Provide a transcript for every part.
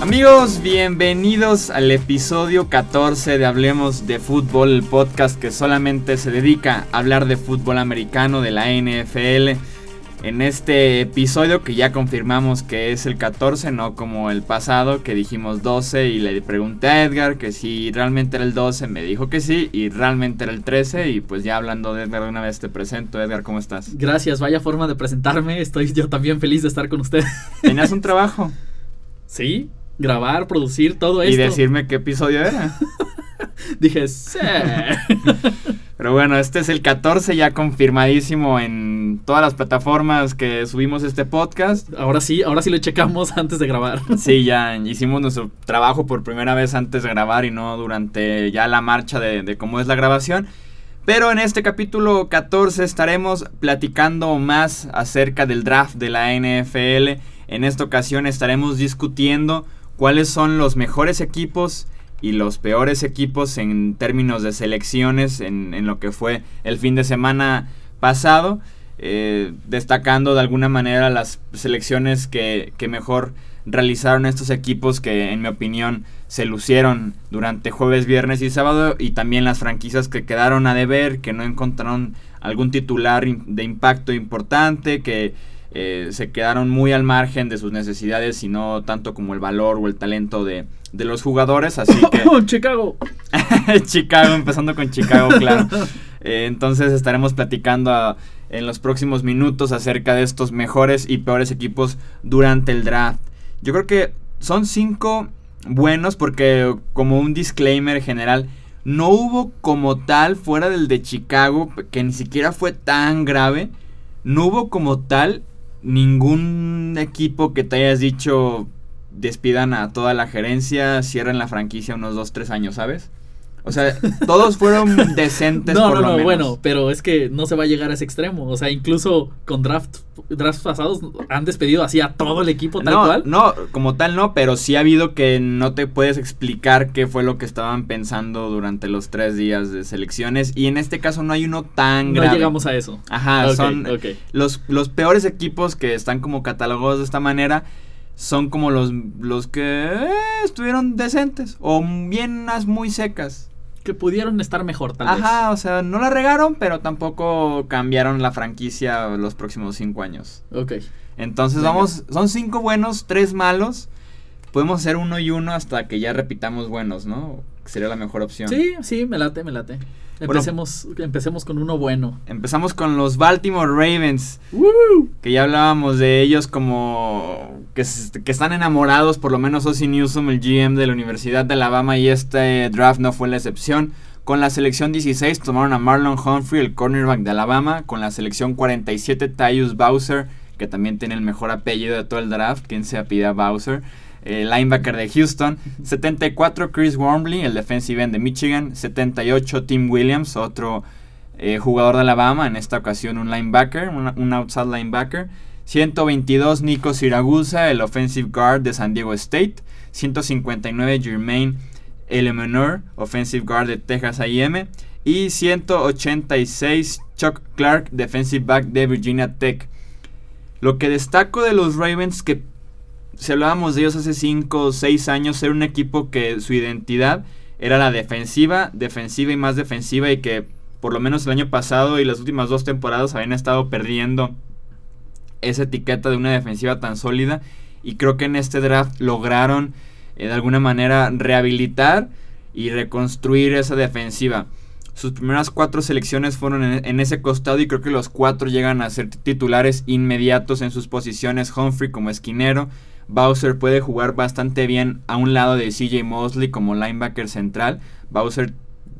Amigos, bienvenidos al episodio 14 de Hablemos de Fútbol, el podcast que solamente se dedica a hablar de fútbol americano, de la NFL. En este episodio que ya confirmamos que es el 14, no como el pasado que dijimos 12 y le pregunté a Edgar que si realmente era el 12, me dijo que sí y realmente era el 13 y pues ya hablando de Edgar de una vez te presento. Edgar, ¿cómo estás? Gracias, vaya forma de presentarme, estoy yo también feliz de estar con usted. ¿Tenías un trabajo? Sí, grabar, producir, todo esto. Y decirme qué episodio era. Dije, sí. Pero bueno, este es el 14 ya confirmadísimo en todas las plataformas que subimos este podcast. Ahora sí, ahora sí lo checamos antes de grabar. Sí, ya hicimos nuestro trabajo por primera vez antes de grabar y no durante ya la marcha de, de cómo es la grabación. Pero en este capítulo 14 estaremos platicando más acerca del draft de la NFL. En esta ocasión estaremos discutiendo cuáles son los mejores equipos y los peores equipos en términos de selecciones en, lo que fue el fin de semana pasado, eh, destacando de alguna manera las selecciones que, que, mejor realizaron estos equipos que en mi opinión se lucieron durante jueves, viernes y sábado y también las franquicias que quedaron a deber, que no encontraron algún titular de impacto importante, que eh, se quedaron muy al margen de sus necesidades y no tanto como el valor o el talento de, los jugadores. Así que. Chicago! Chicago, empezando con Chicago, claro. Eh, entonces estaremos platicando ah, en los próximos minutos acerca de estos mejores y peores equipos durante el draft. Yo creo que son cinco buenos porque, como un disclaimer general, no hubo como tal fuera del de Chicago, que ni siquiera fue tan grave. No hubo como tal ningún equipo que te hayas dicho despidan a toda la gerencia, cierren la franquicia unos 2, 3 años, ¿sabes? O sea, todos fueron decentes. No, no, no, bueno, pero es que no se va a llegar a ese extremo. O sea, incluso con draft, drafts pasados han despedido así a todo el equipo tal cual. No, como tal no, pero sí ha habido que no te puedes explicar qué fue lo que estaban pensando durante los tres días de selecciones. Y en este caso no hay uno tan grave. No llegamos a eso. Ajá, son Los, los peores equipos que están como catalogados de esta manera son como los, los que eh, estuvieron decentes o bien muy secas que pudieron estar mejor, tal vez. Ajá, o sea, no la regaron, pero tampoco cambiaron la franquicia los próximos cinco años. Ok. Entonces vamos, son cinco buenos, tres malos. Podemos hacer uno y uno hasta que ya repitamos buenos, ¿no? Sería la mejor opción. Sí, sí, me late, me late. Empecemos, empecemos con uno bueno. Empezamos con los Baltimore Ravens. Que ya hablábamos de ellos como que, que, están enamorados, por lo menos Ozzy Newsom, el GM de la Universidad de Alabama, y este draft no fue la excepción. Con la selección 16 tomaron a Marlon Humphrey, el cornerback de Alabama. Con la selección 47, Tyus Bowser, que también tiene el mejor apellido de todo el draft. ¿Quién se apida Bowser? El linebacker de Houston. 74 Chris Wormley, el defensive end de Michigan. 78 Tim Williams, otro eh, jugador de Alabama, en esta ocasión un linebacker, un outside linebacker. 122 Nico Siragusa, el offensive guard de San Diego State. 159 Jermaine Elemenor, offensive guard de Texas A&M. Y 186 Chuck Clark, defensive back de Virginia Tech. Lo que destaco de los Ravens que si hablábamos de ellos hace 5 o 6 años, era un equipo que su identidad era la defensiva, defensiva y más defensiva y que por lo menos el año pasado y las últimas dos temporadas habían estado perdiendo esa etiqueta de una defensiva tan sólida y creo que en este draft lograron eh, de alguna manera rehabilitar y reconstruir esa defensiva. Sus primeras cuatro selecciones fueron en, en, ese costado y creo que los cuatro llegan a ser titulares inmediatos en sus posiciones. Humphrey como esquinero, Bowser puede jugar bastante bien a un lado de CJ Mosley como linebacker central. Bowser,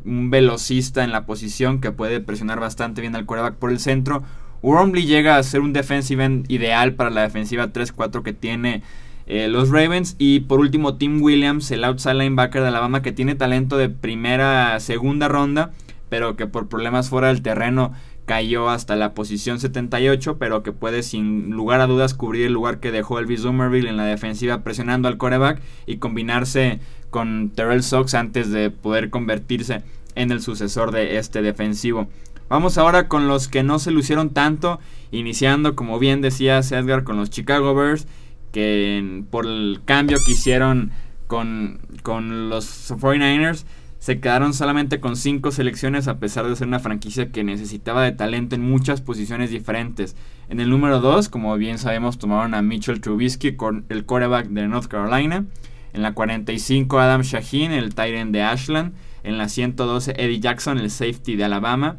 un velocista en la posición que puede presionar bastante bien al quarterback por el centro. Wormley llega a ser un defensive ideal para la defensiva 3-4 que tiene eh, los Ravens. Y por último, Tim Williams, el outside linebacker de Alabama, que tiene talento de primera, segunda ronda, pero que por problemas fuera del terreno cayó hasta la posición 78, pero que puede sin lugar a dudas cubrir el lugar que dejó Elvis Somerville en la defensiva presionando al coreback y combinarse con Terrell Sox antes de poder convertirse en el sucesor de este defensivo. Vamos ahora con los que no se lucieron tanto, iniciando, como bien decías Edgar, con los Chicago Bears, que por el cambio que hicieron con, con los 49ers, se quedaron solamente con cinco selecciones a pesar de ser una franquicia que necesitaba de talento en muchas posiciones diferentes. En el número 2, como bien sabemos, tomaron a Mitchell Trubisky, el quarterback de North Carolina. En la 45, Adam Shaheen, el Tyrant de Ashland. En la 112, Eddie Jackson, el safety de Alabama.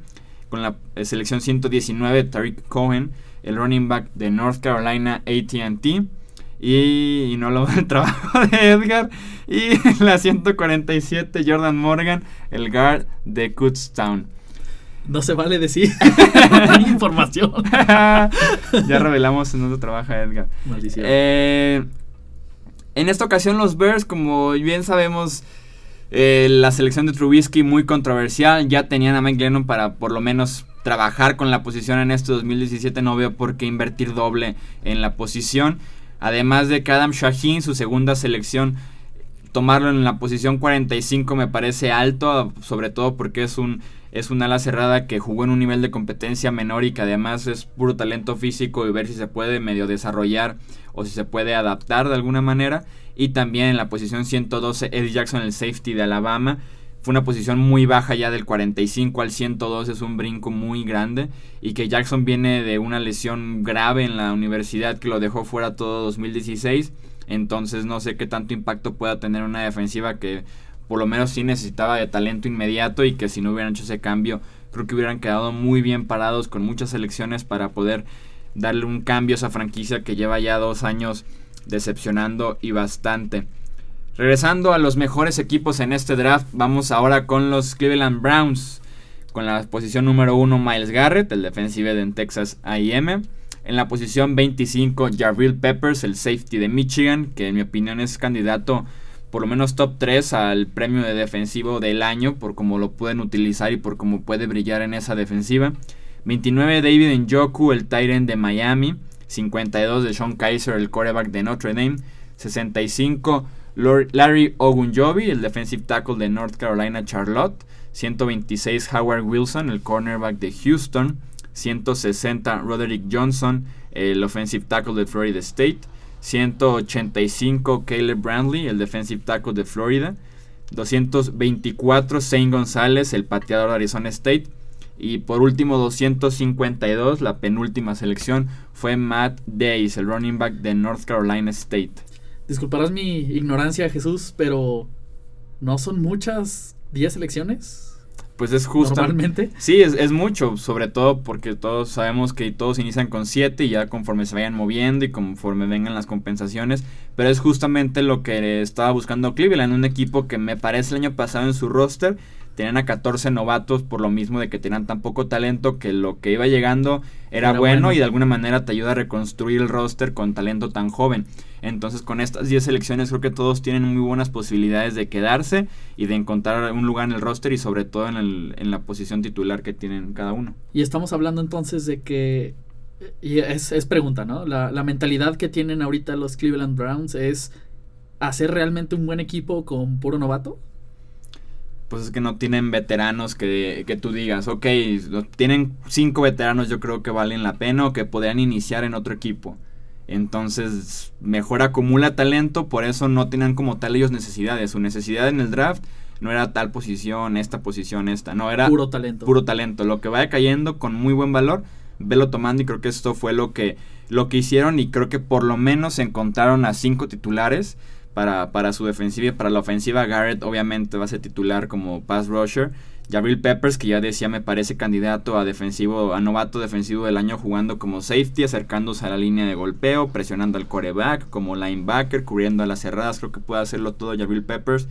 Con la eh, selección 119, Tariq Cohen, el running back de North Carolina ATT. Y, no lo el trabajo de Edgar. Y en la 147, Jordan Morgan, el guard de Kutztown. No se vale decir información. ya revelamos en dónde trabaja Edgar. Maldición. Eh, en esta ocasión los Bears, como bien sabemos, eh, la selección de Trubisky muy controversial. Ya tenían a Mike Lennon para por lo menos trabajar con la posición en este 2017. No veo por qué invertir doble en la posición. Además de que Adam Shaheen, su segunda selección, tomarlo en la posición 45 me parece alto, sobre todo porque es un es un ala cerrada que jugó en un nivel de competencia menor y que además es puro talento físico y ver si se puede medio desarrollar o si se puede adaptar de alguna manera. Y también en la posición 112 Eddie Jackson, el safety de Alabama. Fue una posición muy baja ya del 45 al 102, es un brinco muy grande. Y que Jackson viene de una lesión grave en la universidad que lo dejó fuera todo 2016. Entonces no sé qué tanto impacto pueda tener una defensiva que por lo menos sí necesitaba de talento inmediato y que si no hubieran hecho ese cambio creo que hubieran quedado muy bien parados con muchas selecciones para poder darle un cambio a esa franquicia que lleva ya dos años decepcionando y bastante. Regresando a los mejores equipos en este draft, vamos ahora con los Cleveland Browns. Con la posición número 1 Miles Garrett, el defensive de Texas A&M. En la posición 25 Jabril Peppers, el safety de Michigan, que en mi opinión es candidato por lo menos top 3 al premio de defensivo del año por cómo lo pueden utilizar y por cómo puede brillar en esa defensiva. 29 David Njoku, el Tyrant de Miami. 52 de Sean Kaiser, el quarterback de Notre Dame. 65 Larry Ogunjobi, el defensive tackle de North Carolina Charlotte. 126 Howard Wilson, el cornerback de Houston. 160 Roderick Johnson, el offensive tackle de Florida State. 185 Caleb Brandley, el defensive tackle de Florida. 224 Zane González, el pateador de Arizona State. Y por último, 252, la penúltima selección, fue Matt Days, el running back de North Carolina State. Disculparás mi ignorancia, Jesús, pero ¿no son muchas 10 selecciones? Pues es justo. Normalmente. Sí, es, es, mucho, sobre todo porque todos sabemos que todos inician con 7 y ya conforme se vayan moviendo y conforme vengan las compensaciones. Pero es justamente lo que estaba buscando Cleveland, un equipo que me parece el año pasado en su roster tenían a 14 novatos por lo mismo de que tenían tan poco talento que lo que iba llegando era, bueno, y de alguna manera te ayuda a reconstruir el roster con talento tan joven. Entonces con estas 10 selecciones creo que todos tienen muy buenas posibilidades de quedarse y de encontrar un lugar en el roster y sobre todo en, el, en la posición titular que tienen cada uno. Y estamos hablando entonces de que, y es, es pregunta, ¿no? La, la mentalidad que tienen ahorita los Cleveland Browns es hacer realmente un buen equipo con puro novato pues es que no tienen veteranos que, que, tú digas, ok, tienen cinco veteranos yo creo que valen la pena o que podrían iniciar en otro equipo. Entonces, mejor acumula talento, por eso no tienen como tal ellos necesidades. Su necesidad en el draft no era tal posición, esta posición, esta, no, era puro talento. Puro talento. Lo que vaya cayendo con muy buen valor, velo tomando y creo que esto fue lo que, lo que hicieron y creo que por lo menos encontraron a cinco titulares para, para su defensiva y para la ofensiva. Garrett obviamente va a ser titular como pass rusher. Jabril Peppers, que ya decía, me parece candidato a defensivo, a novato defensivo del año jugando como safety, acercándose a la línea de golpeo, presionando al coreback, como linebacker, cubriendo a las cerradas. Creo que puede hacerlo todo Jabril Peppers.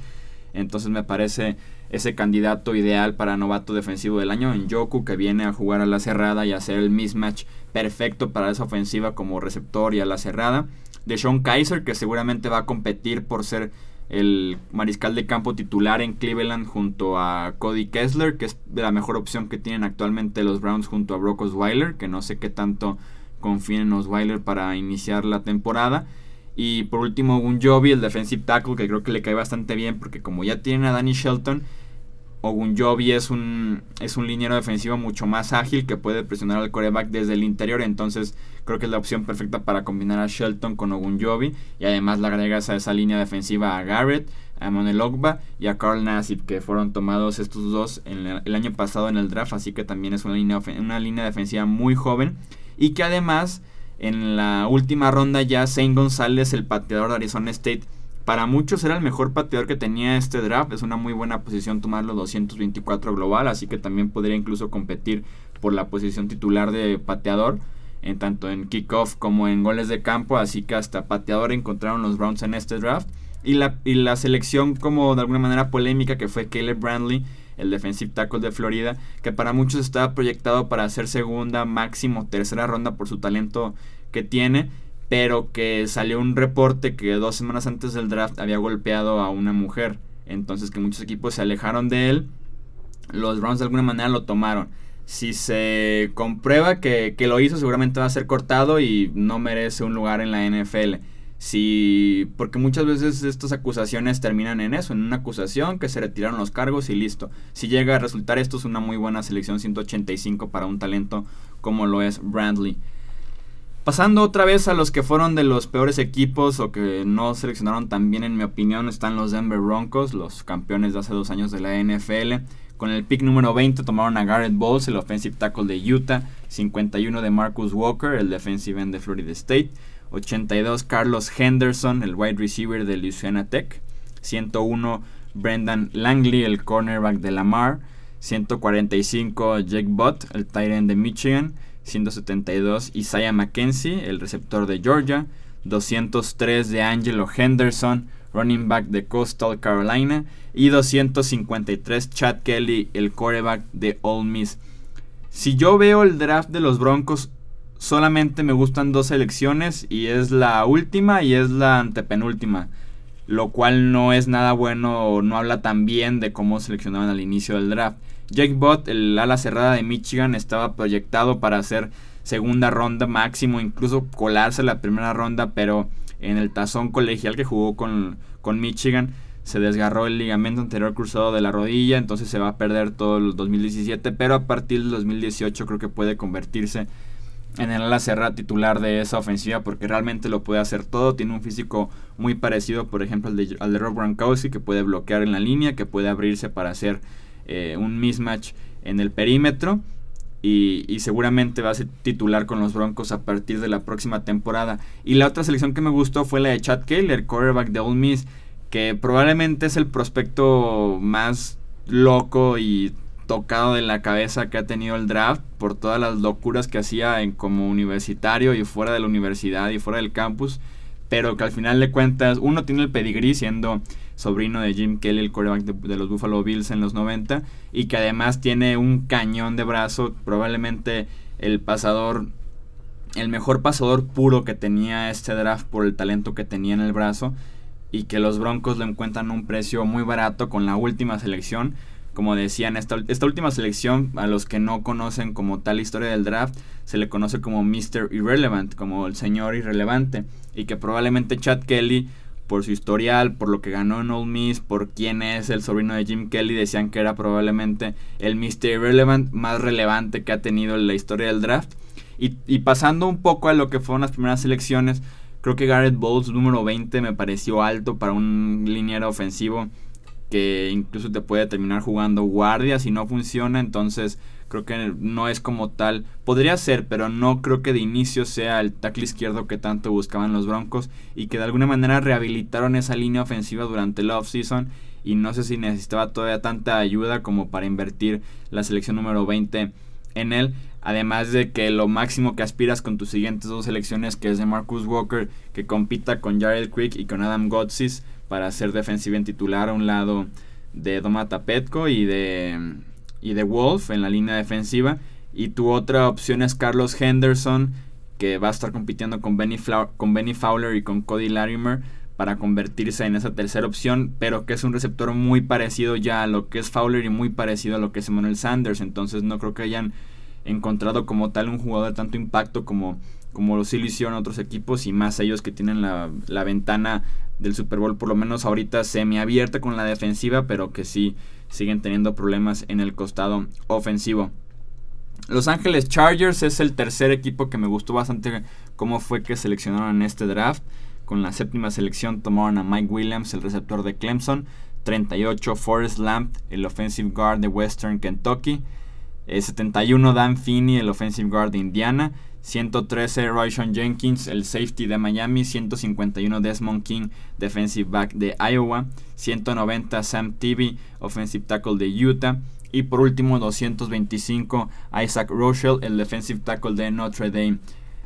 Entonces me parece ese candidato ideal para novato defensivo del año en Yoku, que viene a jugar a la cerrada y hacer el mismatch perfecto para esa ofensiva como receptor y a la cerrada de Sean Kaiser, que seguramente va a competir por ser el mariscal de campo titular en Cleveland junto a Cody Kessler, que es la mejor opción que tienen actualmente los Browns junto a Brock Osweiler, que no sé qué tanto confíen en Osweiler para iniciar la temporada. Y por último, un Joby, el defensive tackle, que creo que le cae bastante bien, porque como ya tienen a Danny Shelton, Ogunjobi es un, es un liniero defensivo mucho más ágil que puede presionar al coreback desde el interior. Entonces creo que es la opción perfecta para combinar a Shelton con Ogunjobi. Y además le agregas a esa línea defensiva a Garrett, a Monel Ogba y a Carl Nassib, que fueron tomados estos dos en el, año pasado en el draft. Así que también es una línea, una línea defensiva muy joven. Y que además en la última ronda ya Zane González, el pateador de Arizona State, para muchos era el mejor pateador que tenía este draft. Es una muy buena posición tomarlo 224 global, así que también podría incluso competir por la posición titular de pateador, en tanto en kickoff como en goles de campo. Así que hasta pateador encontraron los Browns en este draft. Y la, y la selección como de alguna manera polémica que fue Caleb Brandley, el defensive tackle de Florida, que para muchos estaba proyectado para ser segunda, máximo tercera ronda por su talento que tiene pero que salió un reporte que dos semanas antes del draft había golpeado a una mujer. Entonces que muchos equipos se alejaron de él. Los Browns de alguna manera lo tomaron. Si se comprueba que, lo hizo, seguramente va a ser cortado y no merece un lugar en la NFL. Si, porque muchas veces estas acusaciones terminan en eso, en una acusación que se retiraron los cargos y listo. Si llega a resultar esto es una muy buena selección 185 para un talento como lo es Brandley. Pasando otra vez a los que fueron de los peores equipos o que no seleccionaron tan bien en mi opinión están los Denver Broncos, los campeones de hace dos años de la NFL. Con el pick número 20 tomaron a Garrett Bowles, el offensive tackle de Utah, 51 de Marcus Walker, el defensive end de Florida State, 82 Carlos Henderson, el wide receiver de Louisiana Tech, 101 Brendan Langley, el cornerback de Lamar, 145 Jake Butt, el tight end de Michigan, 172 Isaiah McKenzie, el receptor de Georgia, 203 de Angelo Henderson, running back de Coastal Carolina, y 253 Chad Kelly, el quarterback de Ole Miss. Si yo veo el draft de los Broncos, solamente me gustan dos selecciones y es la última y es la antepenúltima, lo cual no es nada bueno no habla tan bien de cómo seleccionaban al inicio del draft. Jake Bott, el ala cerrada de Michigan, estaba proyectado para hacer segunda ronda máximo, incluso colarse la primera ronda, pero en el tazón colegial que jugó con, con Michigan se desgarró el ligamento anterior cruzado de la rodilla, entonces se va a perder todo el 2017, pero a partir del 2018 creo que puede convertirse en el ala cerrada titular de esa ofensiva porque realmente lo puede hacer todo, tiene un físico muy parecido por ejemplo al de, al de Rob Gronkowski que puede bloquear en la línea, que puede abrirse para hacer eh, un mismatch en el perímetro. Y, seguramente va a ser titular con los Broncos a partir de la próxima temporada. Y la otra selección que me gustó fue la de Chad Keller, quarterback de Ole Miss, que probablemente es el prospecto más loco y tocado de la cabeza que ha tenido el draft por todas las locuras que hacía en como universitario y fuera de la universidad y fuera del campus, pero que al final de cuentas uno tiene el pedigrí siendo sobrino de Jim Kelly, el quarterback de, los Buffalo Bills en los 90, y que además tiene un cañón de brazo, probablemente el pasador, el mejor pasador puro que tenía este draft por el talento que tenía en el brazo, y que los Broncos lo encuentran un precio muy barato con la última selección. Como decían, esta, esta última selección, a los que no conocen como tal historia del draft, se le conoce como Mr. Irrelevant, como el señor irrelevante, y que probablemente Chad Kelly por su historial, por lo que ganó en Ole Miss, por quién es el sobrino de Jim Kelly, decían que era probablemente el Mr. Irrelevant más relevante que ha tenido en la historia del draft. Y, pasando un poco a lo que fueron las primeras selecciones, creo que Garrett Bowles, número 20, me pareció alto para un liniero ofensivo que incluso te puede terminar jugando guardia si no funciona, entonces Creo que no es como tal. Podría ser, pero no creo que de inicio sea el tackle izquierdo que tanto buscaban los Broncos y que de alguna manera rehabilitaron esa línea ofensiva durante la offseason y no sé si necesitaba todavía tanta ayuda como para invertir la selección número 20 en él. Además de que lo máximo que aspiras con tus siguientes dos selecciones, que es de Marcus Walker, que compita con Jared Quick y con Adam Gotsis para ser defensivo en titular a un lado de Domata Petco y de y de Wolf en la línea defensiva. Y tu otra opción es Carlos Henderson, que va a estar compitiendo con Benny, con Benny Fowler y con Cody Larimer para convertirse en esa tercera opción, pero que es un receptor muy parecido ya a lo que es Fowler y muy parecido a lo que es Emmanuel Sanders. Entonces no creo que hayan encontrado como tal un jugador de tanto impacto como, como lo sí lo hicieron otros equipos y más ellos que tienen la, la ventana del Super Bowl por lo menos ahorita semi abierta con la defensiva, pero que sí siguen teniendo problemas en el costado ofensivo. Los Ángeles Chargers es el tercer equipo que me gustó bastante cómo fue que seleccionaron en este draft. Con la séptima selección tomaron a Mike Williams, el receptor de Clemson. 38 Forrest Lamp, el offensive guard de Western Kentucky. 71 Dan Finney, el offensive guard de Indiana. 113 Royshon Jenkins, el safety de Miami, 151 Desmond King, defensive back de Iowa, 190 Sam Tibby, offensive tackle de Utah, y por último 225 Isaac Rochelle, el defensive tackle de Notre Dame.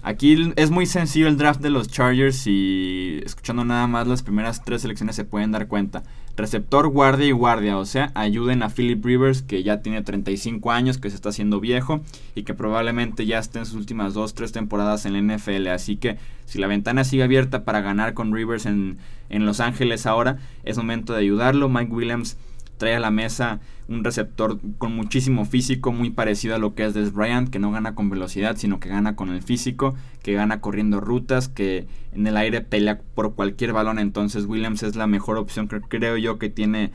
Aquí es muy sencillo el draft de los Chargers y escuchando nada más las primeras tres selecciones se pueden dar cuenta. Receptor, guardia y guardia, o sea, ayuden a Philip Rivers que ya tiene 35 años, que se está haciendo viejo y que probablemente ya esté en sus últimas 2-3 temporadas en la NFL. Así que si la ventana sigue abierta para ganar con Rivers en, en Los Ángeles ahora, es momento de ayudarlo. Mike Williams trae a la mesa un receptor con muchísimo físico, muy parecido a lo que es Des Bryant, que no gana con velocidad, sino que gana con el físico, que gana corriendo rutas, que en el aire pelea por cualquier balón. Entonces Williams es la mejor opción, creo yo, que tiene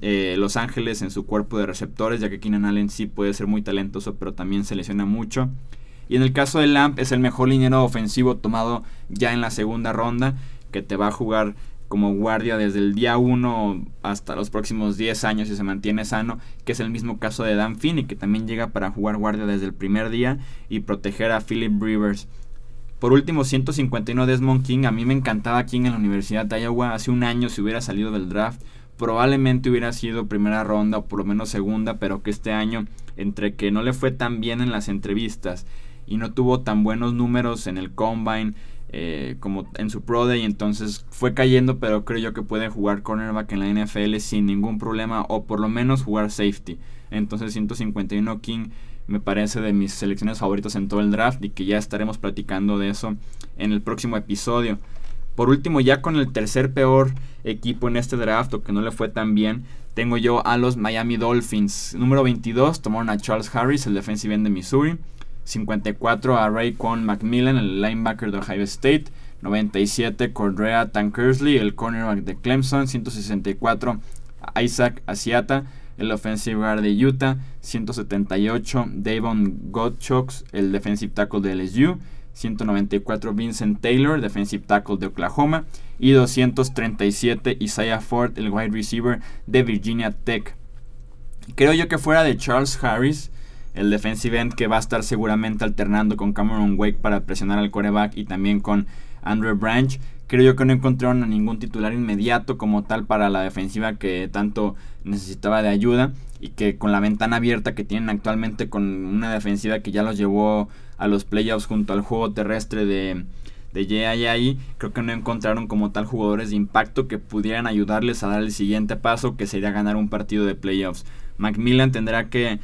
eh, Los Ángeles en su cuerpo de receptores, ya que Keenan Allen sí puede ser muy talentoso, pero también se lesiona mucho. Y en el caso de Lamp es el mejor liniero ofensivo tomado ya en la segunda ronda, que te va a jugar como guardia desde el día 1 hasta los próximos 10 años y se mantiene sano, que es el mismo caso de Dan Finney, que también llega para jugar guardia desde el primer día y proteger a Philip Rivers. Por último, 151 Desmond King. A mí me encantaba King en la Universidad de Iowa. Hace un año si hubiera salido del draft, probablemente hubiera sido primera ronda o por lo menos segunda, pero que este año, entre que no le fue tan bien en las entrevistas y no tuvo tan buenos números en el combine, eh, como en su Pro Day, entonces fue cayendo, pero creo yo que puede jugar cornerback en la NFL sin ningún problema o por lo menos jugar safety. Entonces 151 King me parece de mis selecciones favoritas en todo el draft y que ya estaremos platicando de eso en el próximo episodio. Por último, ya con el tercer peor equipo en este draft o que no le fue tan bien, tengo yo a los Miami Dolphins. Número 22 tomaron a Charles Harris, el defensive end de Missouri. 54 a Raycon Macmillan, el linebacker de Ohio State. 97 Cordrea Tankersley, el cornerback de Clemson. 164 Isaac Asiata, el offensive guard de Utah. 178 Davon Godchocks, el defensive tackle de LSU. 194 Vincent Taylor, defensive tackle de Oklahoma. Y 237 Isaiah Ford, el wide receiver de Virginia Tech. Creo yo que fuera de Charles Harris el defensive end que va a estar seguramente alternando con Cameron Wake para presionar al coreback y también con Andrew Branch. Creo yo que no encontraron a ningún titular inmediato como tal para la defensiva que tanto necesitaba de ayuda y que con la ventana abierta que tienen actualmente con una defensiva que ya los llevó a los playoffs junto al juego terrestre de, de ahí creo que no encontraron como tal jugadores de impacto que pudieran ayudarles a dar el siguiente paso que sería ganar un partido de playoffs. Macmillan tendrá que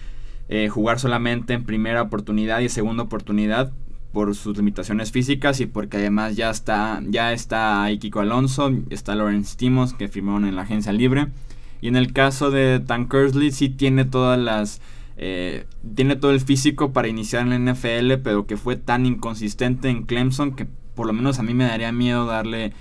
eh, jugar solamente en primera oportunidad y segunda oportunidad por sus limitaciones físicas y porque además ya está ya está Kiko Alonso, está Lawrence Timos que firmaron en la agencia libre y en el caso de Tankersley sí tiene todas las eh, tiene todo el físico para iniciar en la NFL pero que fue tan inconsistente en Clemson que por lo menos a mí me daría miedo darle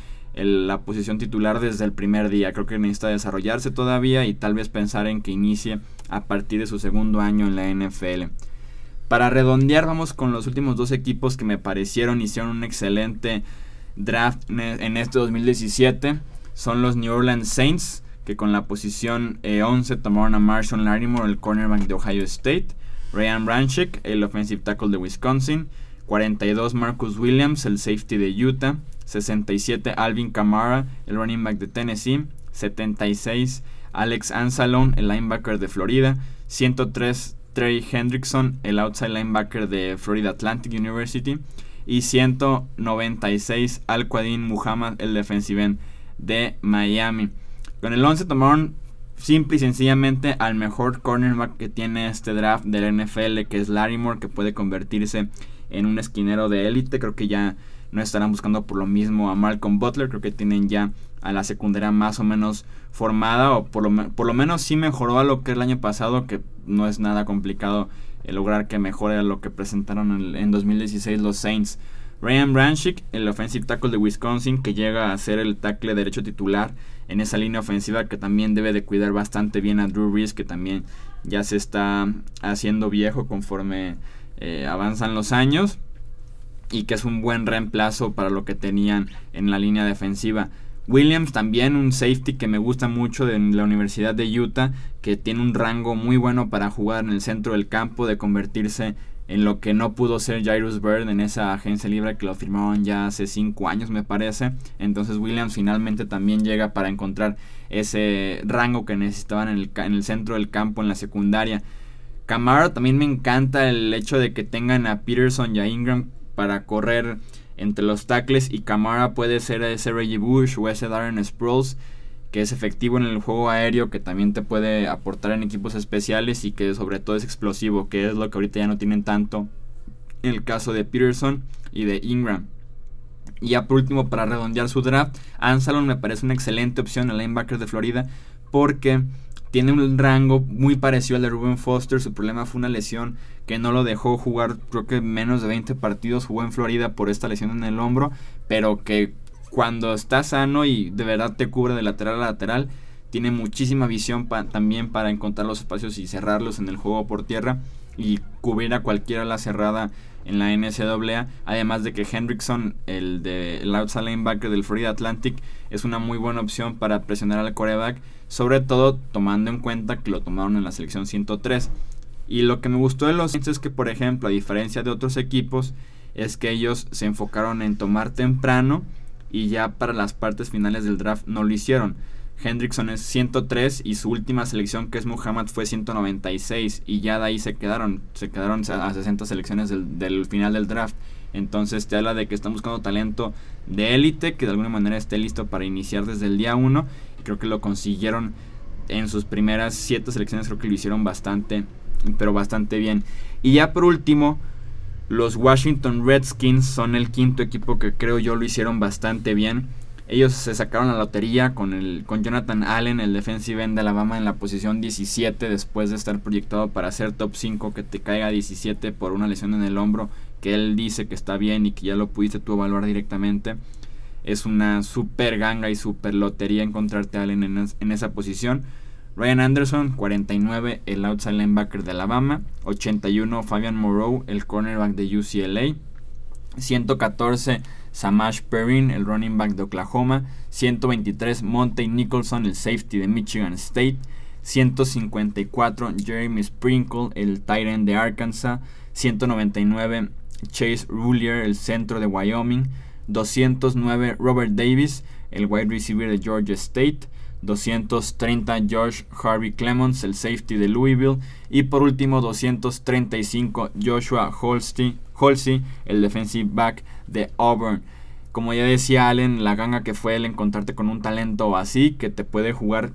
la posición titular desde el primer día. Creo que necesita desarrollarse todavía y tal vez pensar en que inicie a partir de su segundo año en la NFL. Para redondear, vamos con los últimos dos equipos que me parecieron hicieron un excelente draft en este 2017. Son los New Orleans Saints, que con la posición 11 eh, tomaron a Marshall Lattimore, el cornerback de Ohio State. Ryan Branchick, el offensive tackle de Wisconsin. 42 Marcus Williams, el safety de Utah. 67 Alvin Kamara, el running back de Tennessee, 76 Alex Ansalon, el linebacker de Florida, 103 Trey Hendrickson, el outside linebacker de Florida Atlantic University, y 196 Al Quadin Muhammad, el defensive end de Miami. Con el 11 tomaron simple y sencillamente al mejor cornerback que tiene este draft del NFL, que es Moore, que puede convertirse en un esquinero de élite. Creo que ya no estarán buscando por lo mismo a Malcolm Butler, creo que tienen ya a la secundaria más o menos formada o por lo, por lo menos sí mejoró a lo que el año pasado, que no es nada complicado lograr que mejore a lo que presentaron en, 2016 los Saints. Ryan Branchick, el offensive tackle de Wisconsin, que llega a ser el tackle derecho titular en esa línea ofensiva que también debe de cuidar bastante bien a Drew Brees, que también ya se está haciendo viejo conforme eh, avanzan los años y que es un buen reemplazo para lo que tenían en la línea defensiva. Williams también un safety que me gusta mucho de la Universidad de Utah, que tiene un rango muy bueno para jugar en el centro del campo, de convertirse en lo que no pudo ser Jairus Bird en esa agencia libre que lo firmaron ya hace 5 años me parece. Entonces Williams finalmente también llega para encontrar ese rango que necesitaban en el, en el centro del campo, en la secundaria. Camaro también me encanta el hecho de que tengan a Peterson y a Ingram para correr entre los tackles y Camara puede ser ese Reggie Bush o ese Darren Sproles que es efectivo en el juego aéreo, que también te puede aportar en equipos especiales y que sobre todo es explosivo, que es lo que ahorita ya no tienen tanto en el caso de Peterson y de Ingram. Y ya por último, para redondear su draft, Ansalon me parece una excelente opción, el linebacker de Florida, porque tiene un rango muy parecido al de Ruben Foster. Su problema fue una lesión que no lo dejó jugar, creo que menos de 20 partidos jugó en Florida por esta lesión en el hombro, pero que cuando está sano y de verdad te cubre de lateral a lateral, tiene muchísima visión también para encontrar los espacios y cerrarlos en el juego por tierra y cubrir a cualquiera la cerrada en la NCAA. Además de que Hendrickson, el de el outside linebacker del Florida Atlantic, es una muy buena opción para presionar al coreback, sobre todo tomando en cuenta que lo tomaron en la selección 103. Y lo que me gustó de los Saints es que, por ejemplo, a diferencia de otros equipos, es que ellos se enfocaron en tomar temprano y ya para las partes finales del draft no lo hicieron. Hendrickson es 103 y su última selección que es Muhammad fue 196 y ya de ahí se quedaron, se quedaron a 60 selecciones del, final del draft. Entonces te habla de que están buscando talento de élite que de alguna manera esté listo para iniciar desde el día 1. Creo que lo consiguieron en sus primeras 7 selecciones, creo que lo hicieron bastante, pero bastante bien. Y ya por último, los Washington Redskins son el quinto equipo que creo yo lo hicieron bastante bien. Ellos se sacaron la lotería con, el, con Jonathan Allen, el defensive end de Alabama, en la posición 17 después de estar proyectado para ser top 5, que te caiga 17 por una lesión en el hombro, que él dice que está bien y que ya lo pudiste tú evaluar directamente. Es una super ganga y super lotería encontrarte a Allen en, en esa posición. Ryan Anderson, 49, el outside linebacker de Alabama. 81, Fabian Moreau, el cornerback de UCLA. 114, Samash Perrin, el running back de Oklahoma. 123, Monte Nicholson, el safety de Michigan State. 154, Jeremy Sprinkle, el tight end de Arkansas. 199, Chase Rulier, el centro de Wyoming. 209, Robert Davis, el wide receiver de Georgia State. 230 Josh Harvey Clemons, el safety de Louisville. Y por último 235 Joshua Holsey, el defensive back de Auburn. Como ya decía Allen, la ganga que fue el encontrarte con un talento así que te puede jugar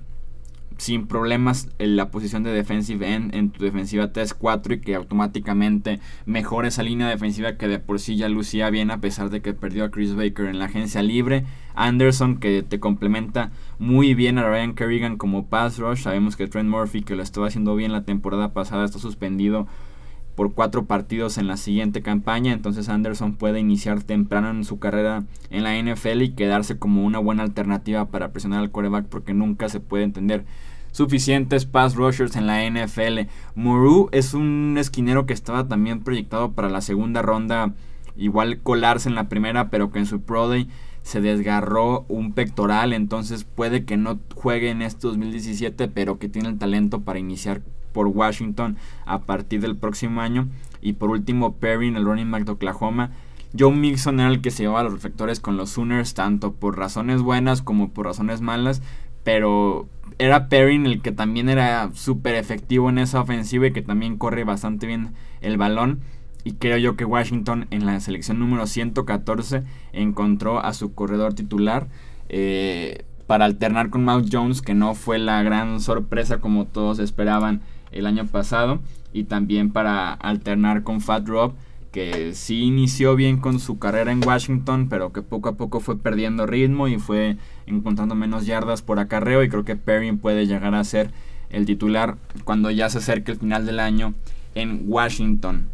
sin problemas en la posición de defensive end en tu defensiva 3-4 y que automáticamente mejore esa línea defensiva que de por sí ya lucía bien a pesar de que perdió a Chris Baker en la agencia libre. Anderson que te complementa muy bien a Ryan Kerrigan como pass rush. Sabemos que Trent Murphy que lo estaba haciendo bien la temporada pasada está suspendido por cuatro partidos en la siguiente campaña. Entonces Anderson puede iniciar temprano en su carrera en la NFL y quedarse como una buena alternativa para presionar al quarterback porque nunca se puede entender suficientes pass rushers en la NFL. Muru es un esquinero que estaba también proyectado para la segunda ronda, igual colarse en la primera, pero que en su Pro Day se desgarró un pectoral, entonces puede que no juegue en este 2017, pero que tiene el talento para iniciar por Washington a partir del próximo año. Y por último, Perry en el running back de Oklahoma. Joe Mixon era el que se llevaba los reflectores con los Sooners, tanto por razones buenas como por razones malas. Pero era Perrin el que también era súper efectivo en esa ofensiva y que también corre bastante bien el balón. Y creo yo que Washington en la selección número 114 encontró a su corredor titular eh, para alternar con Mount Jones, que no fue la gran sorpresa como todos esperaban el año pasado. Y también para alternar con Fat Rob, que sí inició bien con su carrera en Washington, pero que poco a poco fue perdiendo ritmo y fue encontrando menos yardas por acarreo. Y creo que Perrin puede llegar a ser el titular cuando ya se acerque el final del año en Washington.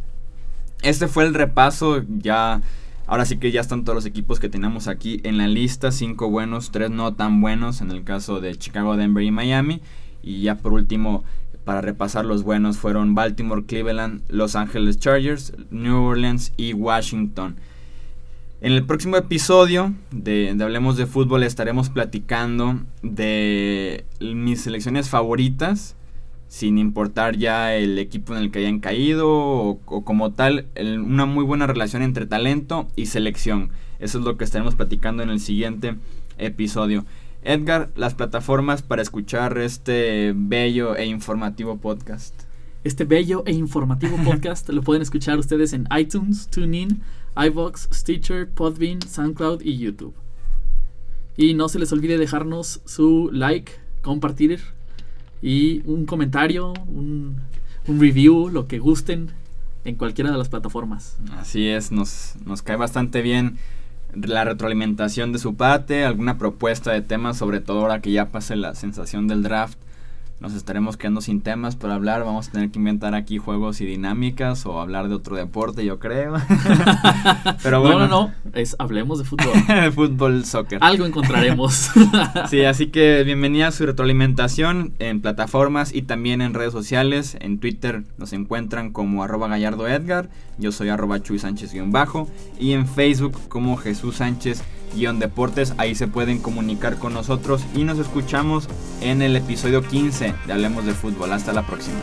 Este fue el repaso ya Ahora sí que ya están todos los equipos que tenemos aquí en la lista, cinco buenos, tres no tan buenos en el caso de Chicago, Denver y Miami. Y ya por último, para repasar los buenos fueron Baltimore, Cleveland, Los Angeles Chargers, New Orleans y Washington. En el próximo episodio de, Hablemos de Fútbol estaremos platicando de mis selecciones favoritas, sin importar ya el equipo en el que hayan caído o, como tal, una muy buena relación entre talento y selección. Eso es lo que estaremos platicando en el siguiente episodio. Edgar, las plataformas para escuchar este bello e informativo podcast. Este bello e informativo podcast lo pueden escuchar ustedes en iTunes, TuneIn, iVox, Stitcher, Podbean, SoundCloud y YouTube. Y no se les olvide dejarnos su like, compartir y un comentario, un, review, lo que gusten en cualquiera de las plataformas. Así es, nos, nos cae bastante bien la retroalimentación de su parte, alguna propuesta de temas, sobre todo ahora que ya pase la sensación del draft nos estaremos quedando sin temas para hablar. Vamos a tener que inventar aquí juegos y dinámicas o hablar de otro deporte, yo creo. Pero bueno. No, no, no. Es, hablemos de fútbol. fútbol, soccer. Algo encontraremos. sí, así que bienvenida a su retroalimentación en plataformas y también en redes sociales. En Twitter nos encuentran como arroba gallardo edgar. Yo soy arroba chuy sánchez bajo. Y en Facebook como Jesús Sánchez deportes. Ahí se pueden comunicar con nosotros y nos escuchamos en el episodio 15 de Hablemos de Fútbol. Hasta la próxima.